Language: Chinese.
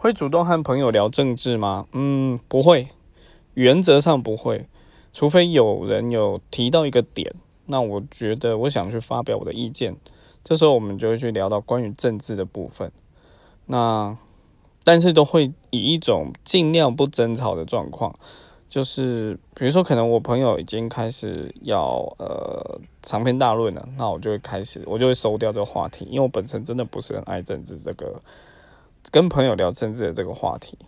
会主动和朋友聊政治吗？嗯，不会，原则上不会，除非有人有提到一个点，那我觉得我想去发表我的意见，这时候我们就会去聊到关于政治的部分。那但是都会以一种尽量不争吵的状况，就是比如说可能我朋友已经开始要呃长篇大论了，那我就会开始我就会收掉这个话题，因为我本身真的不是很爱政治这个。跟朋友聊政治的这个话题，